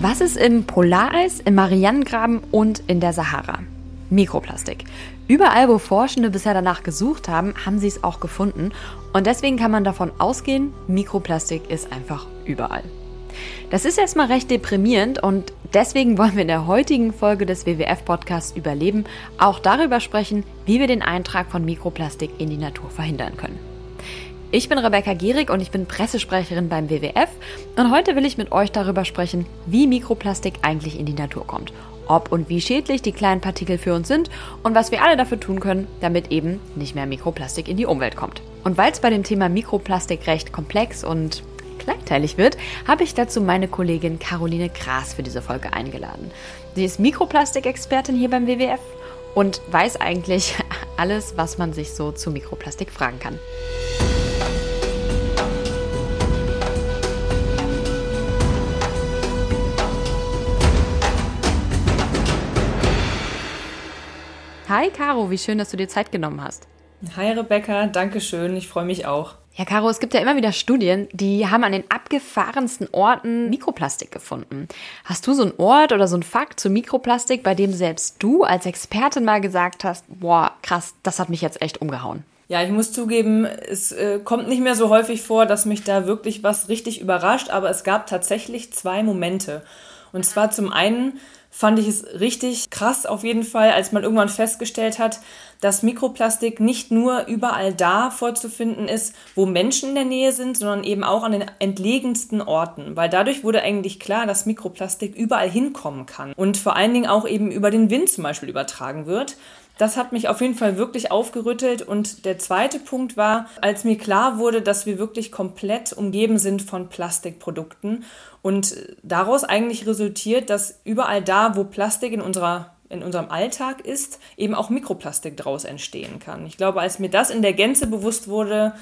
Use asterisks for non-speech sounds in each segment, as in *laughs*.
Was ist im Polareis, im Marianengraben und in der Sahara? Mikroplastik. Überall, wo Forschende bisher danach gesucht haben, haben sie es auch gefunden. Und deswegen kann man davon ausgehen, Mikroplastik ist einfach überall. Das ist erstmal recht deprimierend und deswegen *laughs* wollen wir in der heutigen Folge des WWF-Podcasts Überleben auch darüber sprechen, wie wir den Eintrag von Mikroplastik in die Natur verhindern können. Ich bin Rebecca Gierig und ich bin Pressesprecherin beim WWF und heute will ich mit euch darüber sprechen, wie Mikroplastik eigentlich in die Natur kommt, ob und wie schädlich die kleinen Partikel für uns sind und was wir alle dafür tun können, damit eben nicht mehr Mikroplastik in die Umwelt kommt. Und weil es bei dem Thema Mikroplastik recht komplex und kleinteilig wird, habe ich dazu meine Kollegin Caroline Gras für diese Folge eingeladen. Sie ist Mikroplastikexpertin hier beim WWF und weiß eigentlich *laughs* alles, was man sich so zu Mikroplastik fragen kann. Hi Caro, wie schön, dass du dir Zeit genommen hast. Hi Rebecca, danke schön, ich freue mich auch. Ja, Caro, es gibt ja immer wieder Studien, die haben an den abgefahrensten Orten Mikroplastik gefunden. Hast du so einen Ort oder so einen Fakt zu Mikroplastik, bei dem selbst du als Expertin mal gesagt hast, boah, krass, das hat mich jetzt echt umgehauen? Ja, ich muss zugeben, es äh, kommt nicht mehr so häufig vor, dass mich da wirklich was richtig überrascht, aber es gab tatsächlich zwei Momente. Und zwar zum einen fand ich es richtig krass auf jeden Fall, als man irgendwann festgestellt hat, dass Mikroplastik nicht nur überall da vorzufinden ist, wo Menschen in der Nähe sind, sondern eben auch an den entlegensten Orten, weil dadurch wurde eigentlich klar, dass Mikroplastik überall hinkommen kann und vor allen Dingen auch eben über den Wind zum Beispiel übertragen wird. Das hat mich auf jeden Fall wirklich aufgerüttelt. Und der zweite Punkt war, als mir klar wurde, dass wir wirklich komplett umgeben sind von Plastikprodukten und daraus eigentlich resultiert, dass überall da, wo Plastik in unserer in unserem Alltag ist, eben auch Mikroplastik daraus entstehen kann. Ich glaube, als mir das in der Gänze bewusst wurde,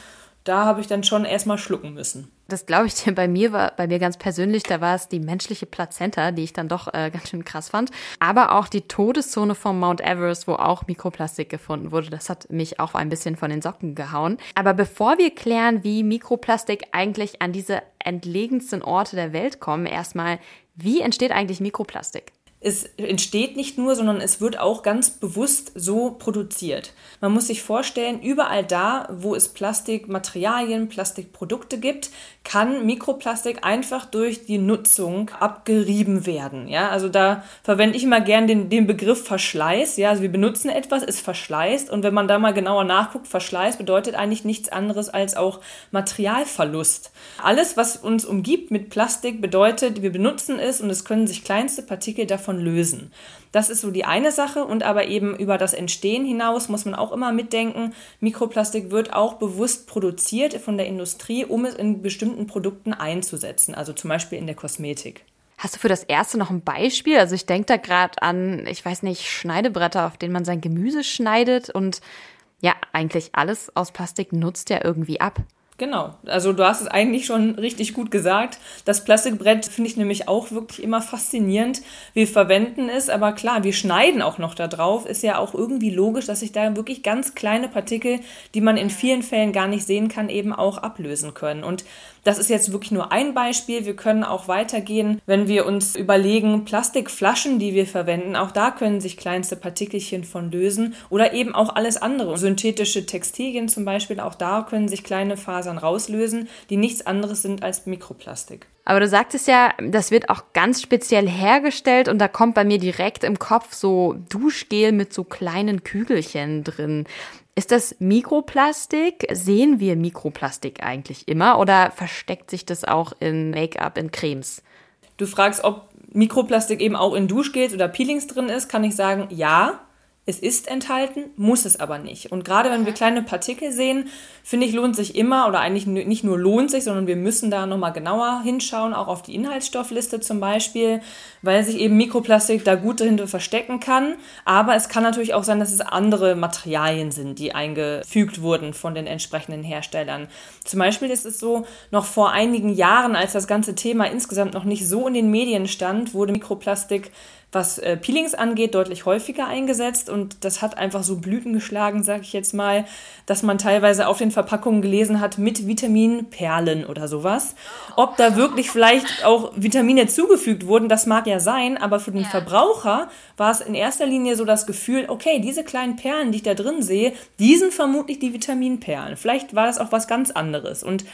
da habe ich dann schon erstmal schlucken müssen. Das glaube ich dir. Bei mir war, bei mir ganz persönlich, da war es die menschliche Plazenta, die ich dann doch äh, ganz schön krass fand. Aber auch die Todeszone vom Mount Everest, wo auch Mikroplastik gefunden wurde. Das hat mich auch ein bisschen von den Socken gehauen. Aber bevor wir klären, wie Mikroplastik eigentlich an diese entlegensten Orte der Welt kommen, erstmal, wie entsteht eigentlich Mikroplastik? Es entsteht nicht nur, sondern es wird auch ganz bewusst so produziert. Man muss sich vorstellen, überall da, wo es Plastikmaterialien, Plastikprodukte gibt, kann Mikroplastik einfach durch die Nutzung abgerieben werden. Ja, also da verwende ich immer gern den, den Begriff Verschleiß. Ja, also wir benutzen etwas, es verschleißt und wenn man da mal genauer nachguckt, Verschleiß bedeutet eigentlich nichts anderes als auch Materialverlust. Alles, was uns umgibt mit Plastik, bedeutet, wir benutzen es und es können sich kleinste Partikel davon davon lösen. Das ist so die eine Sache und aber eben über das Entstehen hinaus muss man auch immer mitdenken, Mikroplastik wird auch bewusst produziert von der Industrie, um es in bestimmten Produkten einzusetzen, also zum Beispiel in der Kosmetik. Hast du für das erste noch ein Beispiel? Also ich denke da gerade an, ich weiß nicht, Schneidebretter, auf denen man sein Gemüse schneidet und ja, eigentlich alles aus Plastik nutzt ja irgendwie ab. Genau, also du hast es eigentlich schon richtig gut gesagt. Das Plastikbrett finde ich nämlich auch wirklich immer faszinierend. Wir verwenden es, aber klar, wir schneiden auch noch da drauf. Ist ja auch irgendwie logisch, dass sich da wirklich ganz kleine Partikel, die man in vielen Fällen gar nicht sehen kann, eben auch ablösen können. Und das ist jetzt wirklich nur ein Beispiel. Wir können auch weitergehen, wenn wir uns überlegen, Plastikflaschen, die wir verwenden, auch da können sich kleinste Partikelchen von lösen oder eben auch alles andere. Synthetische Textilien zum Beispiel, auch da können sich kleine Fasern rauslösen, die nichts anderes sind als Mikroplastik. Aber du sagtest ja, das wird auch ganz speziell hergestellt und da kommt bei mir direkt im Kopf so Duschgel mit so kleinen Kügelchen drin. Ist das Mikroplastik? Sehen wir Mikroplastik eigentlich immer oder versteckt sich das auch in Make-up, in Cremes? Du fragst, ob Mikroplastik eben auch in Duschgels oder Peelings drin ist, kann ich sagen, ja. Es ist enthalten, muss es aber nicht. Und gerade wenn wir kleine Partikel sehen, finde ich, lohnt sich immer, oder eigentlich nicht nur lohnt sich, sondern wir müssen da nochmal genauer hinschauen, auch auf die Inhaltsstoffliste zum Beispiel, weil sich eben Mikroplastik da gut dahinter verstecken kann. Aber es kann natürlich auch sein, dass es andere Materialien sind, die eingefügt wurden von den entsprechenden Herstellern. Zum Beispiel ist es so, noch vor einigen Jahren, als das ganze Thema insgesamt noch nicht so in den Medien stand, wurde Mikroplastik was äh, Peelings angeht, deutlich häufiger eingesetzt und das hat einfach so Blüten geschlagen, sag ich jetzt mal, dass man teilweise auf den Verpackungen gelesen hat mit Vitaminperlen oder sowas. Ob da wirklich vielleicht auch Vitamine zugefügt wurden, das mag ja sein, aber für den ja. Verbraucher war es in erster Linie so das Gefühl, okay, diese kleinen Perlen, die ich da drin sehe, die sind vermutlich die Vitaminperlen. Vielleicht war das auch was ganz anderes und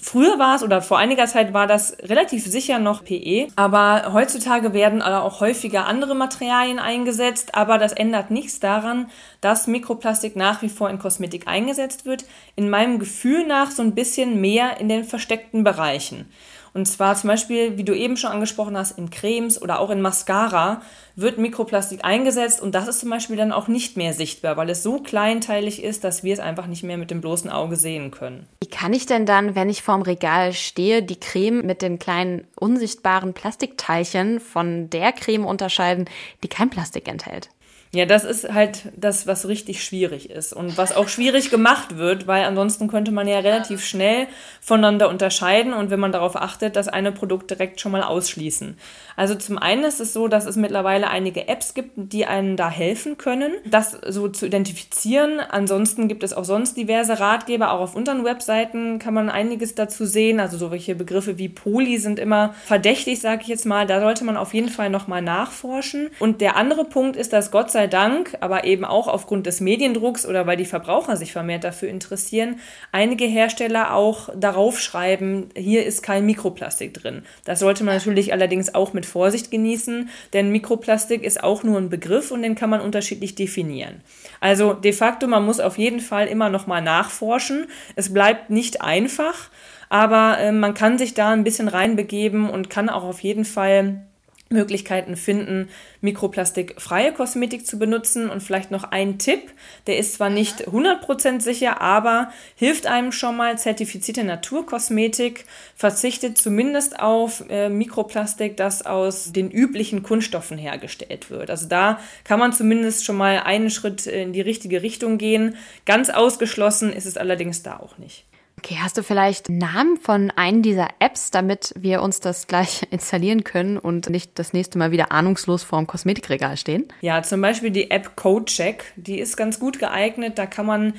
Früher war es oder vor einiger Zeit war das relativ sicher noch PE, aber heutzutage werden auch häufiger andere Materialien eingesetzt, aber das ändert nichts daran, dass Mikroplastik nach wie vor in Kosmetik eingesetzt wird. In meinem Gefühl nach so ein bisschen mehr in den versteckten Bereichen. Und zwar zum Beispiel, wie du eben schon angesprochen hast, in Cremes oder auch in Mascara wird Mikroplastik eingesetzt und das ist zum Beispiel dann auch nicht mehr sichtbar, weil es so kleinteilig ist, dass wir es einfach nicht mehr mit dem bloßen Auge sehen können. Wie kann ich denn dann, wenn ich vorm Regal stehe, die Creme mit den kleinen unsichtbaren Plastikteilchen von der Creme unterscheiden, die kein Plastik enthält? Ja, das ist halt das, was richtig schwierig ist und was auch schwierig gemacht wird, weil ansonsten könnte man ja relativ schnell voneinander unterscheiden und wenn man darauf achtet, das eine Produkt direkt schon mal ausschließen. Also zum einen ist es so, dass es mittlerweile einige Apps gibt, die einen da helfen können, das so zu identifizieren. Ansonsten gibt es auch sonst diverse Ratgeber, auch auf unseren Webseiten kann man einiges dazu sehen. Also so welche Begriffe wie Poli sind immer verdächtig, sage ich jetzt mal. Da sollte man auf jeden Fall nochmal nachforschen. Und der andere Punkt ist, dass Gott sei sei Dank, aber eben auch aufgrund des Mediendrucks oder weil die Verbraucher sich vermehrt dafür interessieren, einige Hersteller auch darauf schreiben, hier ist kein Mikroplastik drin. Das sollte man natürlich allerdings auch mit Vorsicht genießen, denn Mikroplastik ist auch nur ein Begriff und den kann man unterschiedlich definieren. Also de facto, man muss auf jeden Fall immer noch mal nachforschen. Es bleibt nicht einfach, aber äh, man kann sich da ein bisschen reinbegeben und kann auch auf jeden Fall Möglichkeiten finden, mikroplastikfreie Kosmetik zu benutzen. Und vielleicht noch ein Tipp, der ist zwar nicht 100% sicher, aber hilft einem schon mal. Zertifizierte Naturkosmetik verzichtet zumindest auf äh, Mikroplastik, das aus den üblichen Kunststoffen hergestellt wird. Also da kann man zumindest schon mal einen Schritt in die richtige Richtung gehen. Ganz ausgeschlossen ist es allerdings da auch nicht. Okay, hast du vielleicht Namen von einem dieser Apps, damit wir uns das gleich *laughs* installieren können und nicht das nächste Mal wieder ahnungslos vorm Kosmetikregal stehen? Ja, zum Beispiel die App CodeCheck. Die ist ganz gut geeignet. Da kann man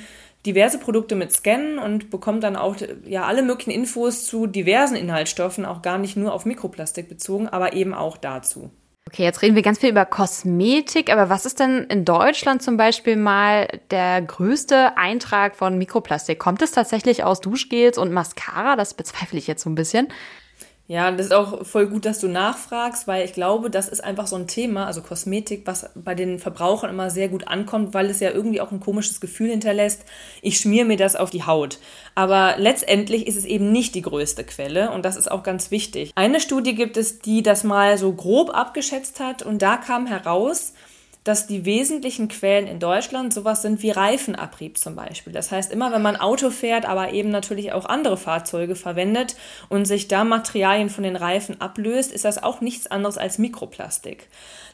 diverse Produkte mit scannen und bekommt dann auch ja alle möglichen Infos zu diversen Inhaltsstoffen, auch gar nicht nur auf Mikroplastik bezogen, aber eben auch dazu. Okay, jetzt reden wir ganz viel über Kosmetik, aber was ist denn in Deutschland zum Beispiel mal der größte Eintrag von Mikroplastik? Kommt es tatsächlich aus Duschgels und Mascara? Das bezweifle ich jetzt so ein bisschen. Ja, das ist auch voll gut, dass du nachfragst, weil ich glaube, das ist einfach so ein Thema, also Kosmetik, was bei den Verbrauchern immer sehr gut ankommt, weil es ja irgendwie auch ein komisches Gefühl hinterlässt. Ich schmier mir das auf die Haut. Aber letztendlich ist es eben nicht die größte Quelle und das ist auch ganz wichtig. Eine Studie gibt es, die das mal so grob abgeschätzt hat und da kam heraus, dass die wesentlichen Quellen in Deutschland sowas sind wie Reifenabrieb zum Beispiel. Das heißt, immer wenn man Auto fährt, aber eben natürlich auch andere Fahrzeuge verwendet und sich da Materialien von den Reifen ablöst, ist das auch nichts anderes als Mikroplastik.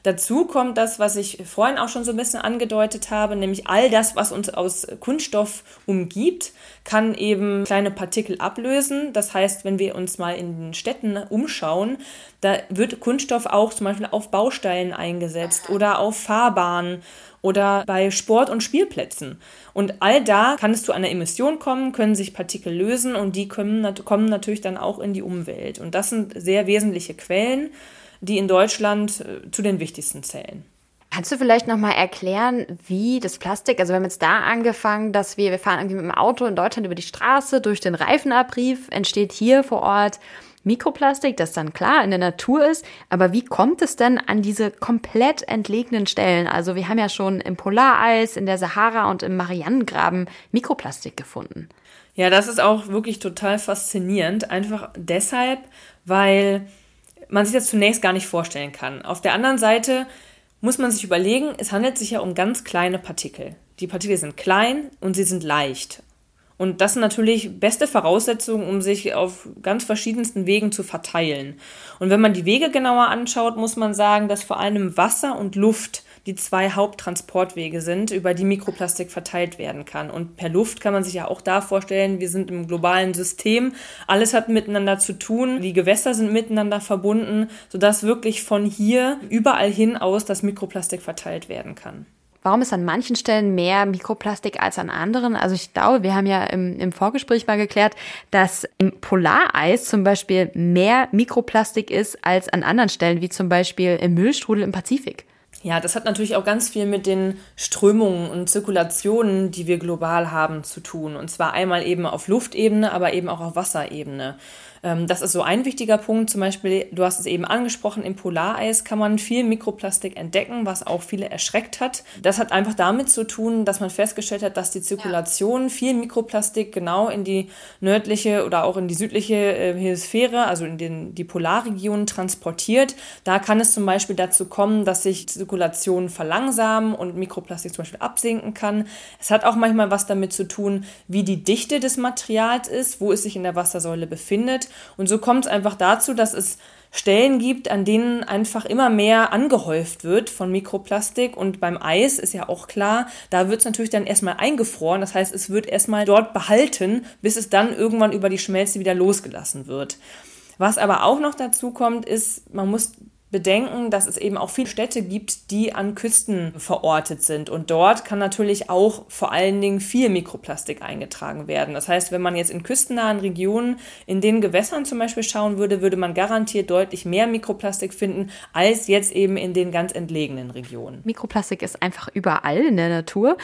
Dazu kommt das, was ich vorhin auch schon so ein bisschen angedeutet habe, nämlich all das, was uns aus Kunststoff umgibt, kann eben kleine Partikel ablösen. Das heißt, wenn wir uns mal in den Städten umschauen, da wird Kunststoff auch zum Beispiel auf Baustellen eingesetzt oder auf Fahrbahnen oder bei Sport- und Spielplätzen. Und all da kann es zu einer Emission kommen, können sich Partikel lösen und die kommen, kommen natürlich dann auch in die Umwelt. Und das sind sehr wesentliche Quellen die in Deutschland äh, zu den wichtigsten zählen. Kannst du vielleicht nochmal erklären, wie das Plastik, also wir haben jetzt da angefangen, dass wir, wir fahren irgendwie mit dem Auto in Deutschland über die Straße, durch den Reifenabrieb entsteht hier vor Ort Mikroplastik, das dann klar in der Natur ist, aber wie kommt es denn an diese komplett entlegenen Stellen? Also wir haben ja schon im Polareis, in der Sahara und im Marianengraben Mikroplastik gefunden. Ja, das ist auch wirklich total faszinierend, einfach deshalb, weil man sich das zunächst gar nicht vorstellen kann. Auf der anderen Seite muss man sich überlegen, es handelt sich ja um ganz kleine Partikel. Die Partikel sind klein und sie sind leicht. Und das sind natürlich beste Voraussetzungen, um sich auf ganz verschiedensten Wegen zu verteilen. Und wenn man die Wege genauer anschaut, muss man sagen, dass vor allem Wasser und Luft die zwei Haupttransportwege sind, über die Mikroplastik verteilt werden kann. Und per Luft kann man sich ja auch da vorstellen, wir sind im globalen System, alles hat miteinander zu tun, die Gewässer sind miteinander verbunden, sodass wirklich von hier überall hin aus das Mikroplastik verteilt werden kann. Warum ist an manchen Stellen mehr Mikroplastik als an anderen? Also ich glaube, wir haben ja im, im Vorgespräch mal geklärt, dass im Polareis zum Beispiel mehr Mikroplastik ist als an anderen Stellen, wie zum Beispiel im Müllstrudel im Pazifik. Ja, das hat natürlich auch ganz viel mit den Strömungen und Zirkulationen, die wir global haben, zu tun. Und zwar einmal eben auf Luftebene, aber eben auch auf Wasserebene. Ähm, das ist so ein wichtiger Punkt. Zum Beispiel, du hast es eben angesprochen, im Polareis kann man viel Mikroplastik entdecken, was auch viele erschreckt hat. Das hat einfach damit zu tun, dass man festgestellt hat, dass die Zirkulation ja. viel Mikroplastik genau in die nördliche oder auch in die südliche äh, Hemisphäre, also in den, die Polarregionen transportiert. Da kann es zum Beispiel dazu kommen, dass sich Zirkulationen verlangsamen und Mikroplastik zum Beispiel absinken kann. Es hat auch manchmal was damit zu tun, wie die Dichte des Materials ist, wo es sich in der Wassersäule befindet. Und so kommt es einfach dazu, dass es Stellen gibt, an denen einfach immer mehr angehäuft wird von Mikroplastik. Und beim Eis ist ja auch klar, da wird es natürlich dann erstmal eingefroren. Das heißt, es wird erstmal dort behalten, bis es dann irgendwann über die Schmelze wieder losgelassen wird. Was aber auch noch dazu kommt, ist, man muss bedenken, dass es eben auch viele Städte gibt, die an Küsten verortet sind. Und dort kann natürlich auch vor allen Dingen viel Mikroplastik eingetragen werden. Das heißt, wenn man jetzt in küstennahen Regionen in den Gewässern zum Beispiel schauen würde, würde man garantiert deutlich mehr Mikroplastik finden, als jetzt eben in den ganz entlegenen Regionen. Mikroplastik ist einfach überall in der Natur.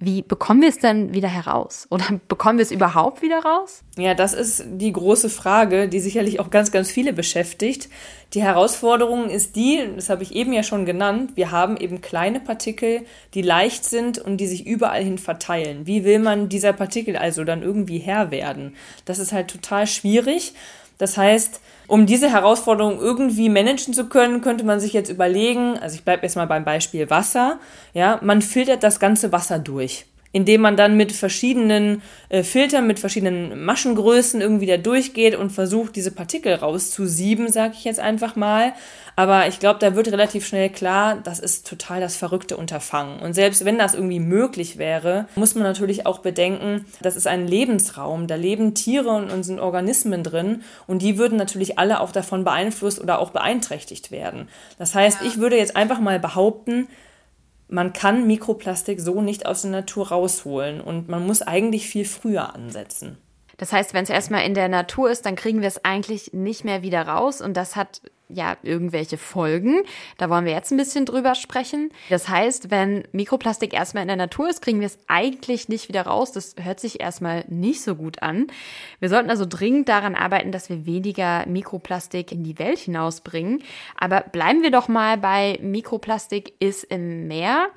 Wie bekommen wir es denn wieder heraus? Oder bekommen wir es überhaupt wieder raus? Ja, das ist die große Frage, die sicherlich auch ganz, ganz viele beschäftigt. Die Herausforderung ist die, das habe ich eben ja schon genannt, wir haben eben kleine Partikel, die leicht sind und die sich überall hin verteilen. Wie will man dieser Partikel also dann irgendwie Herr werden? Das ist halt total schwierig. Das heißt, um diese Herausforderung irgendwie managen zu können, könnte man sich jetzt überlegen, also ich bleibe jetzt mal beim Beispiel Wasser, ja, man filtert das ganze Wasser durch indem man dann mit verschiedenen äh, Filtern, mit verschiedenen Maschengrößen irgendwie da durchgeht und versucht, diese Partikel rauszusieben, sage ich jetzt einfach mal. Aber ich glaube, da wird relativ schnell klar, das ist total das verrückte Unterfangen. Und selbst wenn das irgendwie möglich wäre, muss man natürlich auch bedenken, das ist ein Lebensraum, da leben Tiere und, und sind Organismen drin und die würden natürlich alle auch davon beeinflusst oder auch beeinträchtigt werden. Das heißt, ich würde jetzt einfach mal behaupten, man kann Mikroplastik so nicht aus der Natur rausholen und man muss eigentlich viel früher ansetzen. Das heißt, wenn es erstmal in der Natur ist, dann kriegen wir es eigentlich nicht mehr wieder raus und das hat ja irgendwelche Folgen. Da wollen wir jetzt ein bisschen drüber sprechen. Das heißt, wenn Mikroplastik erstmal in der Natur ist, kriegen wir es eigentlich nicht wieder raus. Das hört sich erstmal nicht so gut an. Wir sollten also dringend daran arbeiten, dass wir weniger Mikroplastik in die Welt hinausbringen. Aber bleiben wir doch mal bei Mikroplastik ist im Meer.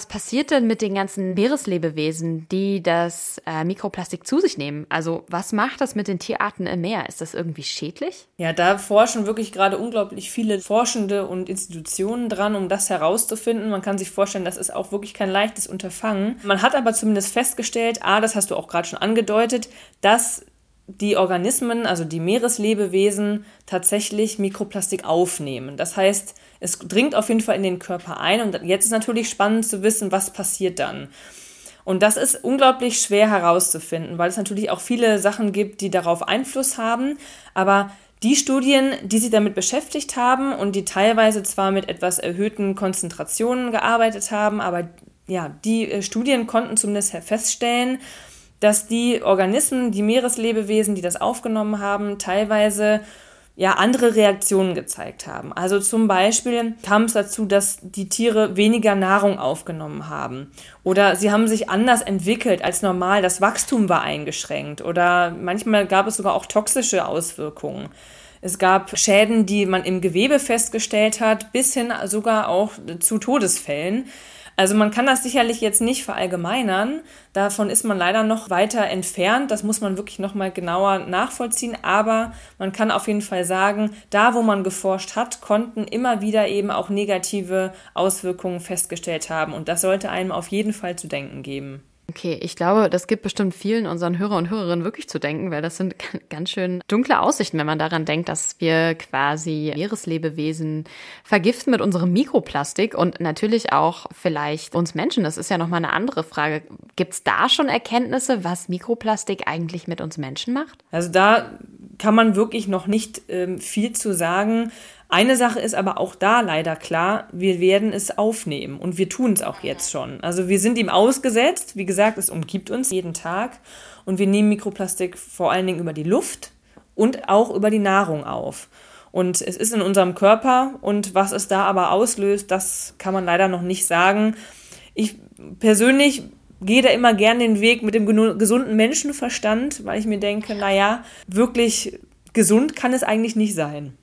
Was passiert denn mit den ganzen Meereslebewesen, die das äh, Mikroplastik zu sich nehmen? Also was macht das mit den Tierarten im Meer? Ist das irgendwie schädlich? Ja, da forschen wirklich gerade unglaublich viele Forschende und Institutionen dran, um das herauszufinden. Man kann sich vorstellen, das ist auch wirklich kein leichtes Unterfangen. Man hat aber zumindest festgestellt, ah, das hast du auch gerade schon angedeutet, dass die Organismen, also die Meereslebewesen, tatsächlich Mikroplastik aufnehmen. Das heißt, es dringt auf jeden Fall in den Körper ein und jetzt ist natürlich spannend zu wissen, was passiert dann. Und das ist unglaublich schwer herauszufinden, weil es natürlich auch viele Sachen gibt, die darauf Einfluss haben. Aber die Studien, die sich damit beschäftigt haben und die teilweise zwar mit etwas erhöhten Konzentrationen gearbeitet haben, aber ja, die äh, Studien konnten zumindest feststellen, dass die Organismen, die Meereslebewesen, die das aufgenommen haben, teilweise ja andere Reaktionen gezeigt haben. Also zum Beispiel kam es dazu, dass die Tiere weniger Nahrung aufgenommen haben oder sie haben sich anders entwickelt als normal. Das Wachstum war eingeschränkt oder manchmal gab es sogar auch toxische Auswirkungen. Es gab Schäden, die man im Gewebe festgestellt hat, bis hin sogar auch zu Todesfällen. Also man kann das sicherlich jetzt nicht verallgemeinern. Davon ist man leider noch weiter entfernt. Das muss man wirklich noch mal genauer nachvollziehen. Aber man kann auf jeden Fall sagen, da wo man geforscht hat, konnten immer wieder eben auch negative Auswirkungen festgestellt haben. Und das sollte einem auf jeden Fall zu denken geben. Okay, ich glaube, das gibt bestimmt vielen unseren Hörer und Hörerinnen wirklich zu denken, weil das sind *laughs* ganz schön dunkle Aussichten, wenn man daran denkt, dass wir quasi Meereslebewesen vergiften mit unserem Mikroplastik und natürlich auch vielleicht uns Menschen. Das ist ja nochmal eine andere Frage. Gibt es da schon Erkenntnisse, was Mikroplastik eigentlich mit uns Menschen macht? Also da kann man wirklich noch nicht ähm, viel zu sagen. Eine Sache ist aber auch da leider klar, wir werden es aufnehmen und wir tun es auch jetzt schon. Also wir sind ihm ausgesetzt, wie gesagt, es umgibt uns jeden Tag und wir nehmen Mikroplastik vor allen Dingen über die Luft und auch über die Nahrung auf. Und es ist in unserem Körper und was es da aber auslöst, das kann man leider noch nicht sagen. Ich persönlich gehe da immer gern den Weg mit dem gesunden Menschenverstand, weil ich mir denke, naja, wirklich gesund kann es eigentlich nicht sein.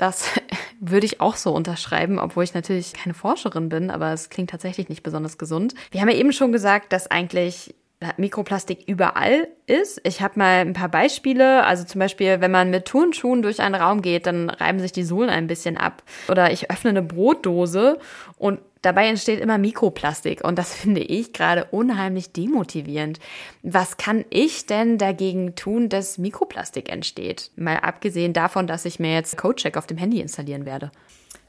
Das *laughs* würde ich auch so unterschreiben, obwohl ich natürlich keine Forscherin bin, aber es klingt tatsächlich nicht besonders gesund. Wir haben ja eben schon gesagt, dass eigentlich Mikroplastik überall ist. Ich habe mal ein paar Beispiele. Also zum Beispiel, wenn man mit Turnschuhen durch einen Raum geht, dann reiben sich die Sohlen ein bisschen ab. Oder ich öffne eine Brotdose und dabei entsteht immer Mikroplastik. Und das *laughs* finde ich gerade unheimlich demotivierend. Was kann ich denn dagegen tun, dass Mikroplastik entsteht? Mal abgesehen davon, dass ich mir jetzt CodeCheck auf dem Handy installieren werde.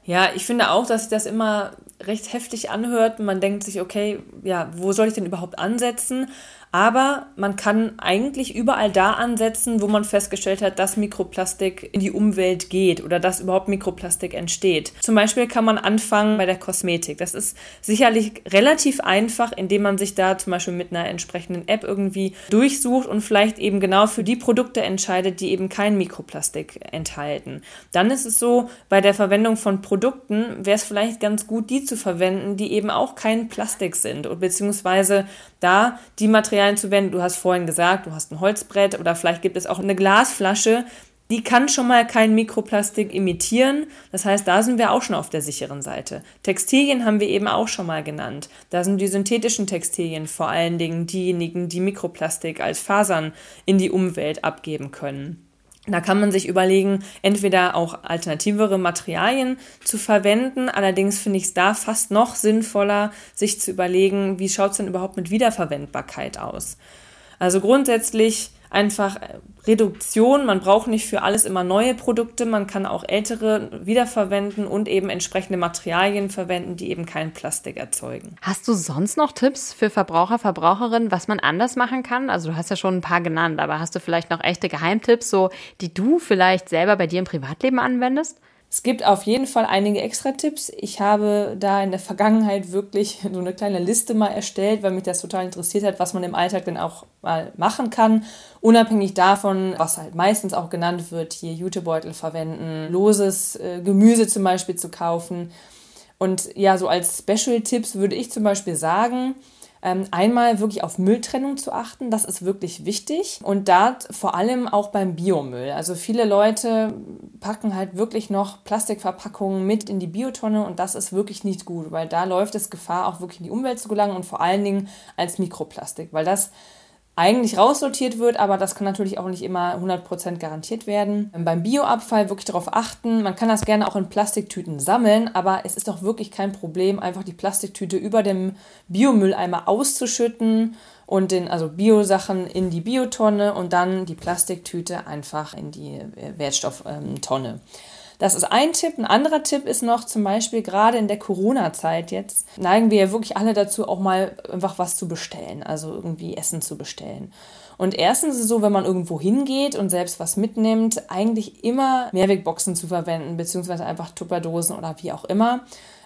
Ja, ich finde auch, dass sich das immer recht heftig anhört. Man denkt sich, okay, ja, wo soll ich denn überhaupt ansetzen? Aber man kann eigentlich überall da ansetzen, wo man festgestellt hat, dass Mikroplastik in die Umwelt geht oder dass überhaupt Mikroplastik entsteht. Zum Beispiel kann man anfangen bei der Kosmetik. Das ist sicherlich relativ einfach, indem man sich da zum Beispiel mit einer entsprechenden App irgendwie durchsucht und vielleicht eben genau für die Produkte entscheidet, die eben kein Mikroplastik enthalten. Dann ist es so, bei der Verwendung von Produkten wäre es vielleicht ganz gut, die zu verwenden, die eben auch kein Plastik sind beziehungsweise da die Materialien zu wenden. Du hast vorhin gesagt, du hast ein Holzbrett oder vielleicht gibt es auch eine Glasflasche. Die kann schon mal kein Mikroplastik imitieren. Das heißt, da sind wir auch schon auf der sicheren Seite. Textilien haben wir eben auch schon mal genannt. Da sind die synthetischen Textilien vor allen Dingen diejenigen, die Mikroplastik als Fasern in die Umwelt abgeben können. Da kann man sich überlegen, entweder auch alternativere Materialien zu verwenden. Allerdings finde ich es da fast noch sinnvoller, sich zu überlegen, wie schaut es denn überhaupt mit Wiederverwendbarkeit aus. Also grundsätzlich einfach Reduktion. Man braucht nicht für alles immer neue Produkte. Man kann auch ältere wiederverwenden und eben entsprechende Materialien verwenden, die eben kein Plastik erzeugen. Hast du sonst noch Tipps für Verbraucher, Verbraucherinnen, was man anders machen kann? Also du hast ja schon ein paar genannt, aber hast du vielleicht noch echte Geheimtipps, so die du vielleicht selber bei dir im Privatleben anwendest? Es gibt auf jeden Fall einige Extra-Tipps. Ich habe da in der Vergangenheit wirklich *laughs* so eine kleine Liste mal erstellt, weil mich das total interessiert hat, was man im Alltag denn auch mal machen kann. Unabhängig davon, was halt meistens auch genannt wird, hier Jutebeutel verwenden, loses äh, Gemüse zum Beispiel zu kaufen. Und ja, so als Special-Tipps würde ich zum Beispiel sagen, einmal wirklich auf Mülltrennung zu achten, das ist wirklich wichtig. Und da vor allem auch beim Biomüll. Also viele Leute packen halt wirklich noch Plastikverpackungen mit in die Biotonne und das ist wirklich nicht gut, weil da läuft es Gefahr, auch wirklich in die Umwelt zu gelangen und vor allen Dingen als Mikroplastik, weil das eigentlich raussortiert wird, aber das kann natürlich auch nicht immer 100% garantiert werden. Beim Bioabfall wirklich darauf achten, man kann das gerne auch in Plastiktüten sammeln, aber es ist doch wirklich kein Problem, einfach die Plastiktüte über dem Biomülleimer auszuschütten und den also Biosachen in die Biotonne und dann die Plastiktüte einfach in die äh, Wertstofftonne. Das ist ein Tipp. Ein anderer Tipp ist noch zum Beispiel gerade in der Corona-Zeit jetzt neigen wir ja wirklich alle dazu, auch mal einfach was zu bestellen, also irgendwie Essen zu bestellen. Und erstens ist es so, wenn man irgendwo hingeht und selbst was mitnimmt, eigentlich immer Mehrwegboxen zu verwenden, beziehungsweise einfach Tupperdosen oder wie auch immer.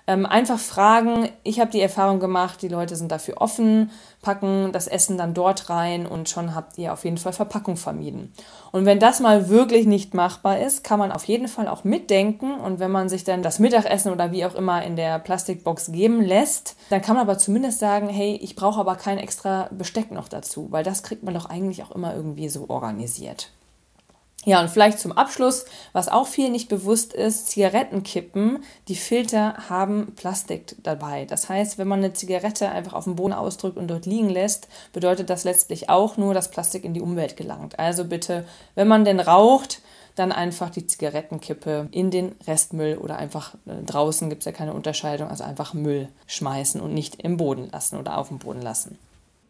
Ähm, einfach fragen. Ich habe die Erfahrung gemacht, die Leute sind dafür offen, packen das Essen dann dort rein und schon habt ihr auf jeden Fall Verpackung vermieden. Und wenn das mal wirklich nicht machbar ist, kann man auf jeden Fall auch mitdenken. Und wenn man sich dann das Mittagessen oder wie auch immer in der Plastikbox geben lässt, dann kann man aber zumindest sagen, hey, ich brauche aber kein extra Besteck noch dazu, weil das kriegt man doch eigentlich auch immer irgendwie so organisiert. Ja, und vielleicht zum Abschluss, was auch viel nicht bewusst ist, Zigarettenkippen, die Filter haben Plastik dabei. Das heißt, wenn man eine Zigarette einfach auf dem Boden ausdrückt und dort liegen lässt, bedeutet das letztlich auch nur, dass Plastik in die Umwelt gelangt. Also bitte, wenn man denn raucht, dann einfach die Zigarettenkippe in den Restmüll oder einfach äh, draußen gibt es ja keine Unterscheidung, also einfach Müll schmeißen und nicht im Boden lassen oder auf dem Boden lassen.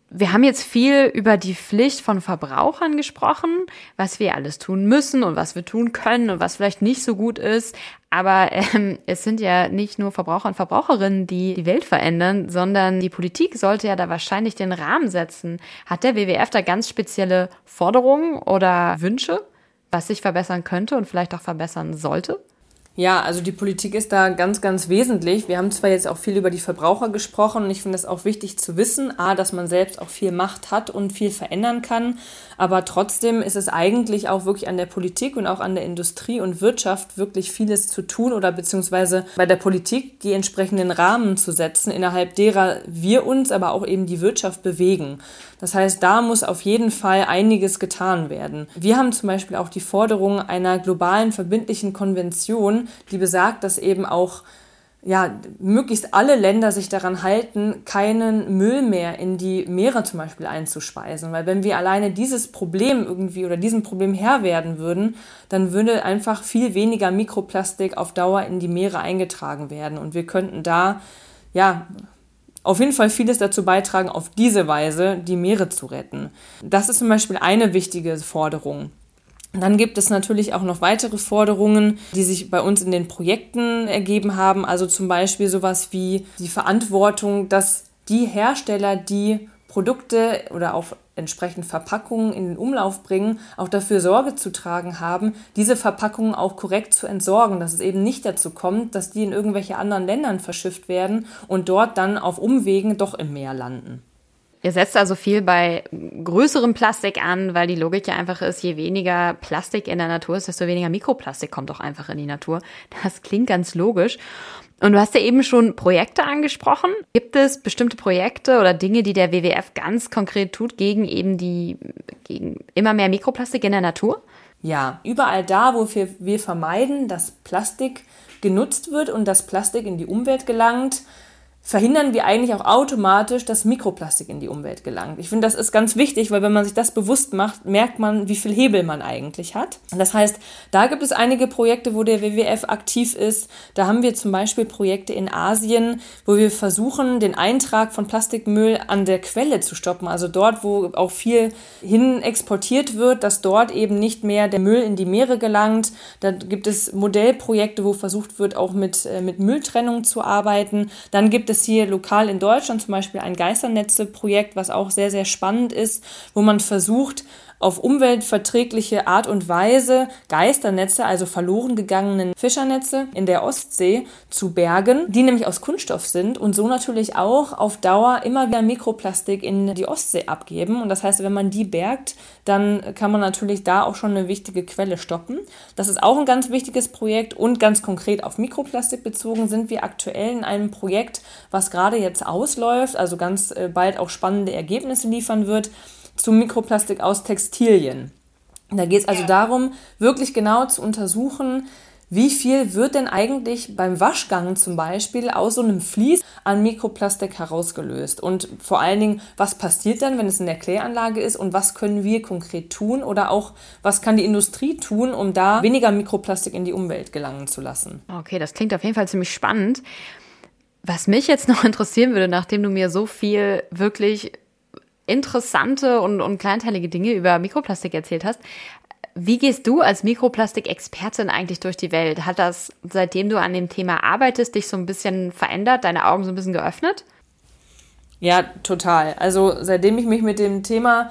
Wir haben jetzt viel über die Pflicht von Verbrauchern gesprochen, was wir alles tun müssen und was wir tun können und was vielleicht nicht so gut ist. Aber ähm, es sind ja nicht nur Verbraucher und Verbraucherinnen, die die Welt verändern, sondern die Politik sollte ja da wahrscheinlich den Rahmen setzen. Hat der WWF da ganz spezielle Forderungen oder Wünsche, was sich verbessern könnte und vielleicht auch verbessern sollte? Ja, also die Politik ist da ganz, ganz wesentlich. Wir haben zwar jetzt auch viel über die Verbraucher gesprochen und ich finde es auch wichtig zu wissen, a, dass man selbst auch viel Macht hat und viel verändern kann, aber trotzdem ist es eigentlich auch wirklich an der Politik und auch an der Industrie und Wirtschaft wirklich vieles zu tun oder beziehungsweise bei der Politik die entsprechenden Rahmen zu setzen, innerhalb derer wir uns, aber auch eben die Wirtschaft bewegen. Das heißt, da muss auf jeden Fall einiges getan werden. Wir haben zum Beispiel auch die Forderung einer globalen verbindlichen Konvention, die besagt, dass eben auch ja, möglichst alle Länder sich daran halten, keinen Müll mehr in die Meere zum Beispiel einzuspeisen. Weil wenn wir alleine dieses Problem irgendwie oder diesem Problem Herr werden würden, dann würde einfach viel weniger Mikroplastik auf Dauer in die Meere eingetragen werden. Und wir könnten da, ja, auf jeden Fall vieles dazu beitragen, auf diese Weise die Meere zu retten. Das ist zum Beispiel eine wichtige Forderung. Dann gibt es natürlich auch noch weitere Forderungen, die sich bei uns in den Projekten ergeben haben. Also zum Beispiel sowas wie die Verantwortung, dass die Hersteller, die Produkte oder auch entsprechend Verpackungen in den Umlauf bringen, auch dafür Sorge zu tragen haben, diese Verpackungen auch korrekt zu entsorgen, dass es eben nicht dazu kommt, dass die in irgendwelche anderen Ländern verschifft werden und dort dann auf Umwegen doch im Meer landen. Ihr setzt also viel bei größerem Plastik an, weil die Logik ja einfach ist, je weniger Plastik in der Natur ist, desto weniger Mikroplastik kommt auch einfach in die Natur. Das klingt ganz logisch. Und du hast ja eben schon Projekte angesprochen. Gibt es bestimmte Projekte oder Dinge, die der WWF ganz konkret tut gegen eben die, gegen immer mehr Mikroplastik in der Natur? Ja, überall da, wo wir, wir vermeiden, dass Plastik genutzt wird und dass Plastik in die Umwelt gelangt, verhindern wir eigentlich auch automatisch, dass Mikroplastik in die Umwelt gelangt. Ich finde, das ist ganz wichtig, weil wenn man sich das bewusst macht, merkt man, wie viel Hebel man eigentlich hat. Das heißt, da gibt es einige Projekte, wo der WWF aktiv ist. Da haben wir zum Beispiel Projekte in Asien, wo wir versuchen, den Eintrag von Plastikmüll an der Quelle zu stoppen. Also dort, wo auch viel hin exportiert wird, dass dort eben nicht mehr der Müll in die Meere gelangt. Da gibt es Modellprojekte, wo versucht wird, auch mit, äh, mit Mülltrennung zu arbeiten. Dann gibt es es hier lokal in Deutschland zum Beispiel ein Geisternetze-Projekt, was auch sehr, sehr spannend ist, wo man versucht, auf umweltverträgliche Art und Weise Geisternetze, also verloren gegangenen Fischernetze in der Ostsee zu bergen, die nämlich aus Kunststoff sind und so natürlich auch auf Dauer immer wieder Mikroplastik in die Ostsee abgeben. Und das heißt, wenn man die bergt, dann kann man natürlich da auch schon eine wichtige Quelle stoppen. Das ist auch ein ganz wichtiges Projekt und ganz konkret auf Mikroplastik bezogen sind wir aktuell in einem Projekt, was gerade jetzt ausläuft, also ganz äh, bald auch spannende Ergebnisse liefern wird zu Mikroplastik aus Textilien. Da geht es also darum, wirklich genau zu untersuchen, wie viel wird denn eigentlich beim Waschgang zum Beispiel aus so einem Vlies an Mikroplastik herausgelöst? Und vor allen Dingen, was passiert dann, wenn es in der Kläranlage ist und was können wir konkret tun? Oder auch, was kann die Industrie tun, um da weniger Mikroplastik in die Umwelt gelangen zu lassen? Okay, das klingt auf jeden Fall ziemlich spannend. Was mich jetzt *laughs* noch interessieren würde, nachdem du mir so viel wirklich interessante und, und kleinteilige Dinge über Mikroplastik erzählt hast. Wie gehst du als Mikroplastik-Expertin eigentlich durch die Welt? Hat das, seitdem du an dem Thema arbeitest, dich so ein bisschen verändert, deine Augen so ein bisschen geöffnet? Ja, total. Also seitdem ich mich mit dem Thema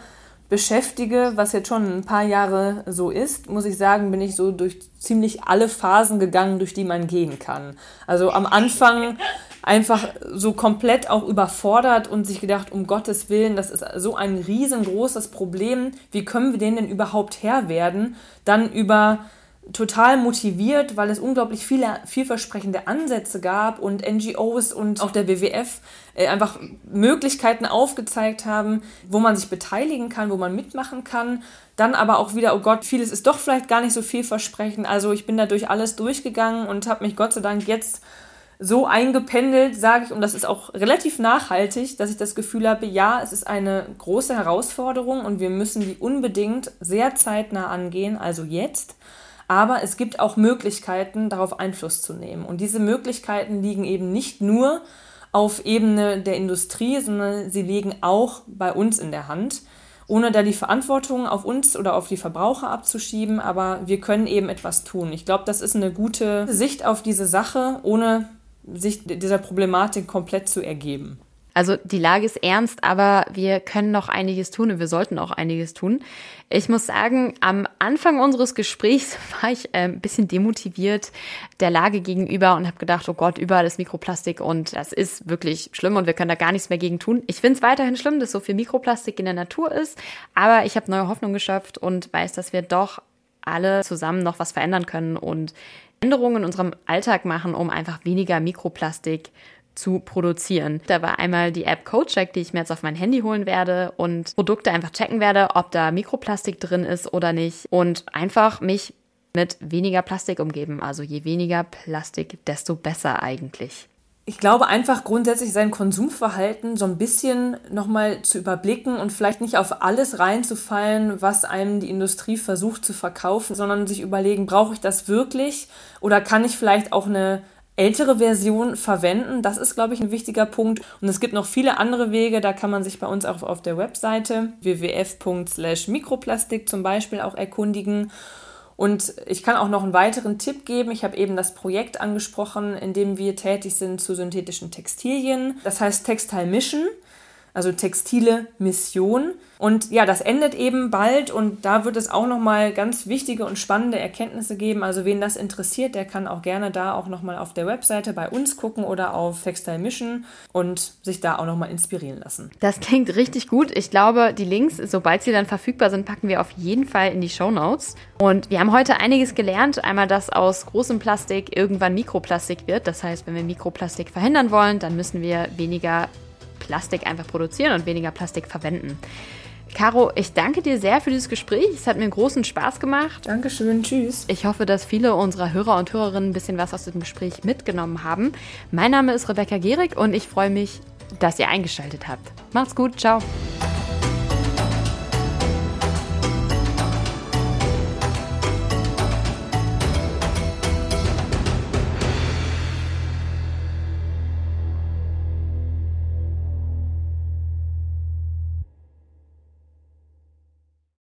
beschäftige, was jetzt schon ein paar Jahre so ist, muss ich sagen, bin ich so durch ziemlich alle Phasen gegangen, durch die man gehen kann. Also am Anfang einfach so komplett auch überfordert und sich gedacht, um Gottes Willen, das ist so ein riesengroßes Problem, wie können wir den denn überhaupt Herr werden? Dann über total motiviert, weil es unglaublich viele vielversprechende Ansätze gab und NGOs und auch der WWF äh, einfach Möglichkeiten aufgezeigt haben, wo man sich beteiligen kann, wo man mitmachen kann. Dann aber auch wieder, oh Gott, vieles ist doch vielleicht gar nicht so vielversprechend. Also ich bin da durch alles durchgegangen und habe mich Gott sei Dank jetzt so eingependelt, sage ich, und das ist auch relativ nachhaltig, dass ich das Gefühl habe, ja, es ist eine große Herausforderung und wir müssen die unbedingt sehr zeitnah angehen, also jetzt. Aber es gibt auch Möglichkeiten, darauf Einfluss zu nehmen. Und diese Möglichkeiten liegen eben nicht nur auf Ebene der Industrie, sondern sie liegen auch bei uns in der Hand, ohne da die Verantwortung auf uns oder auf die Verbraucher abzuschieben, aber wir können eben etwas tun. Ich glaube, das ist eine gute Sicht auf diese Sache, ohne sich dieser Problematik komplett zu ergeben. Also die Lage ist ernst, aber wir können noch einiges tun und wir sollten auch einiges tun. Ich muss sagen, am Anfang unseres Gesprächs *laughs* war ich äh, ein bisschen demotiviert der Lage gegenüber und habe gedacht, oh Gott, überall ist Mikroplastik und das ist wirklich schlimm und wir können da gar nichts mehr gegen tun. Ich finde es weiterhin schlimm, dass so viel Mikroplastik in der Natur ist, aber ich habe neue Hoffnung geschöpft und weiß, dass wir doch alle zusammen noch was verändern können und Änderungen in unserem Alltag machen, um einfach weniger Mikroplastik zu produzieren. Da war einmal die App CodeCheck, die ich mir jetzt auf mein Handy holen werde und Produkte einfach checken werde, ob da Mikroplastik drin ist oder nicht und einfach mich mit weniger Plastik umgeben. Also je weniger Plastik, desto besser eigentlich. Ich glaube einfach grundsätzlich sein Konsumverhalten so ein bisschen nochmal zu überblicken und vielleicht nicht auf alles reinzufallen, was einem die Industrie versucht zu verkaufen, sondern sich überlegen, brauche ich das wirklich oder kann ich vielleicht auch eine ältere Version verwenden. Das ist, glaube ich, ein wichtiger Punkt. Und es gibt noch viele andere Wege. Da kann man sich bei uns auch auf der Webseite wwf.mikroplastik zum Beispiel auch erkundigen. Und ich kann auch noch einen weiteren Tipp geben. Ich habe eben das Projekt angesprochen, in dem wir tätig sind zu synthetischen Textilien. Das heißt Textile Mission also textile Mission. Und ja, das endet eben bald und da wird es auch nochmal ganz wichtige und spannende Erkenntnisse geben. Also wen das interessiert, der kann auch gerne da auch nochmal auf der Webseite bei uns gucken oder auf Textile Mission und sich da auch nochmal inspirieren lassen. Das klingt richtig gut. Ich glaube, die Links, sobald sie dann verfügbar sind, packen wir auf jeden Fall in die Show Notes. Und wir haben heute einiges gelernt. Einmal, dass aus großem Plastik irgendwann Mikroplastik wird. Das heißt, wenn wir Mikroplastik verhindern wollen, dann müssen wir weniger Plastik einfach produzieren und weniger Plastik verwenden. Caro, ich danke dir sehr für dieses Gespräch. Es hat mir großen Spaß gemacht. Dankeschön, tschüss. Ich hoffe, dass viele unserer Hörer und Hörerinnen ein bisschen was aus dem Gespräch mitgenommen haben. Mein Name ist Rebecca Gehrig und ich freue mich, dass ihr eingeschaltet habt. Macht's gut, ciao.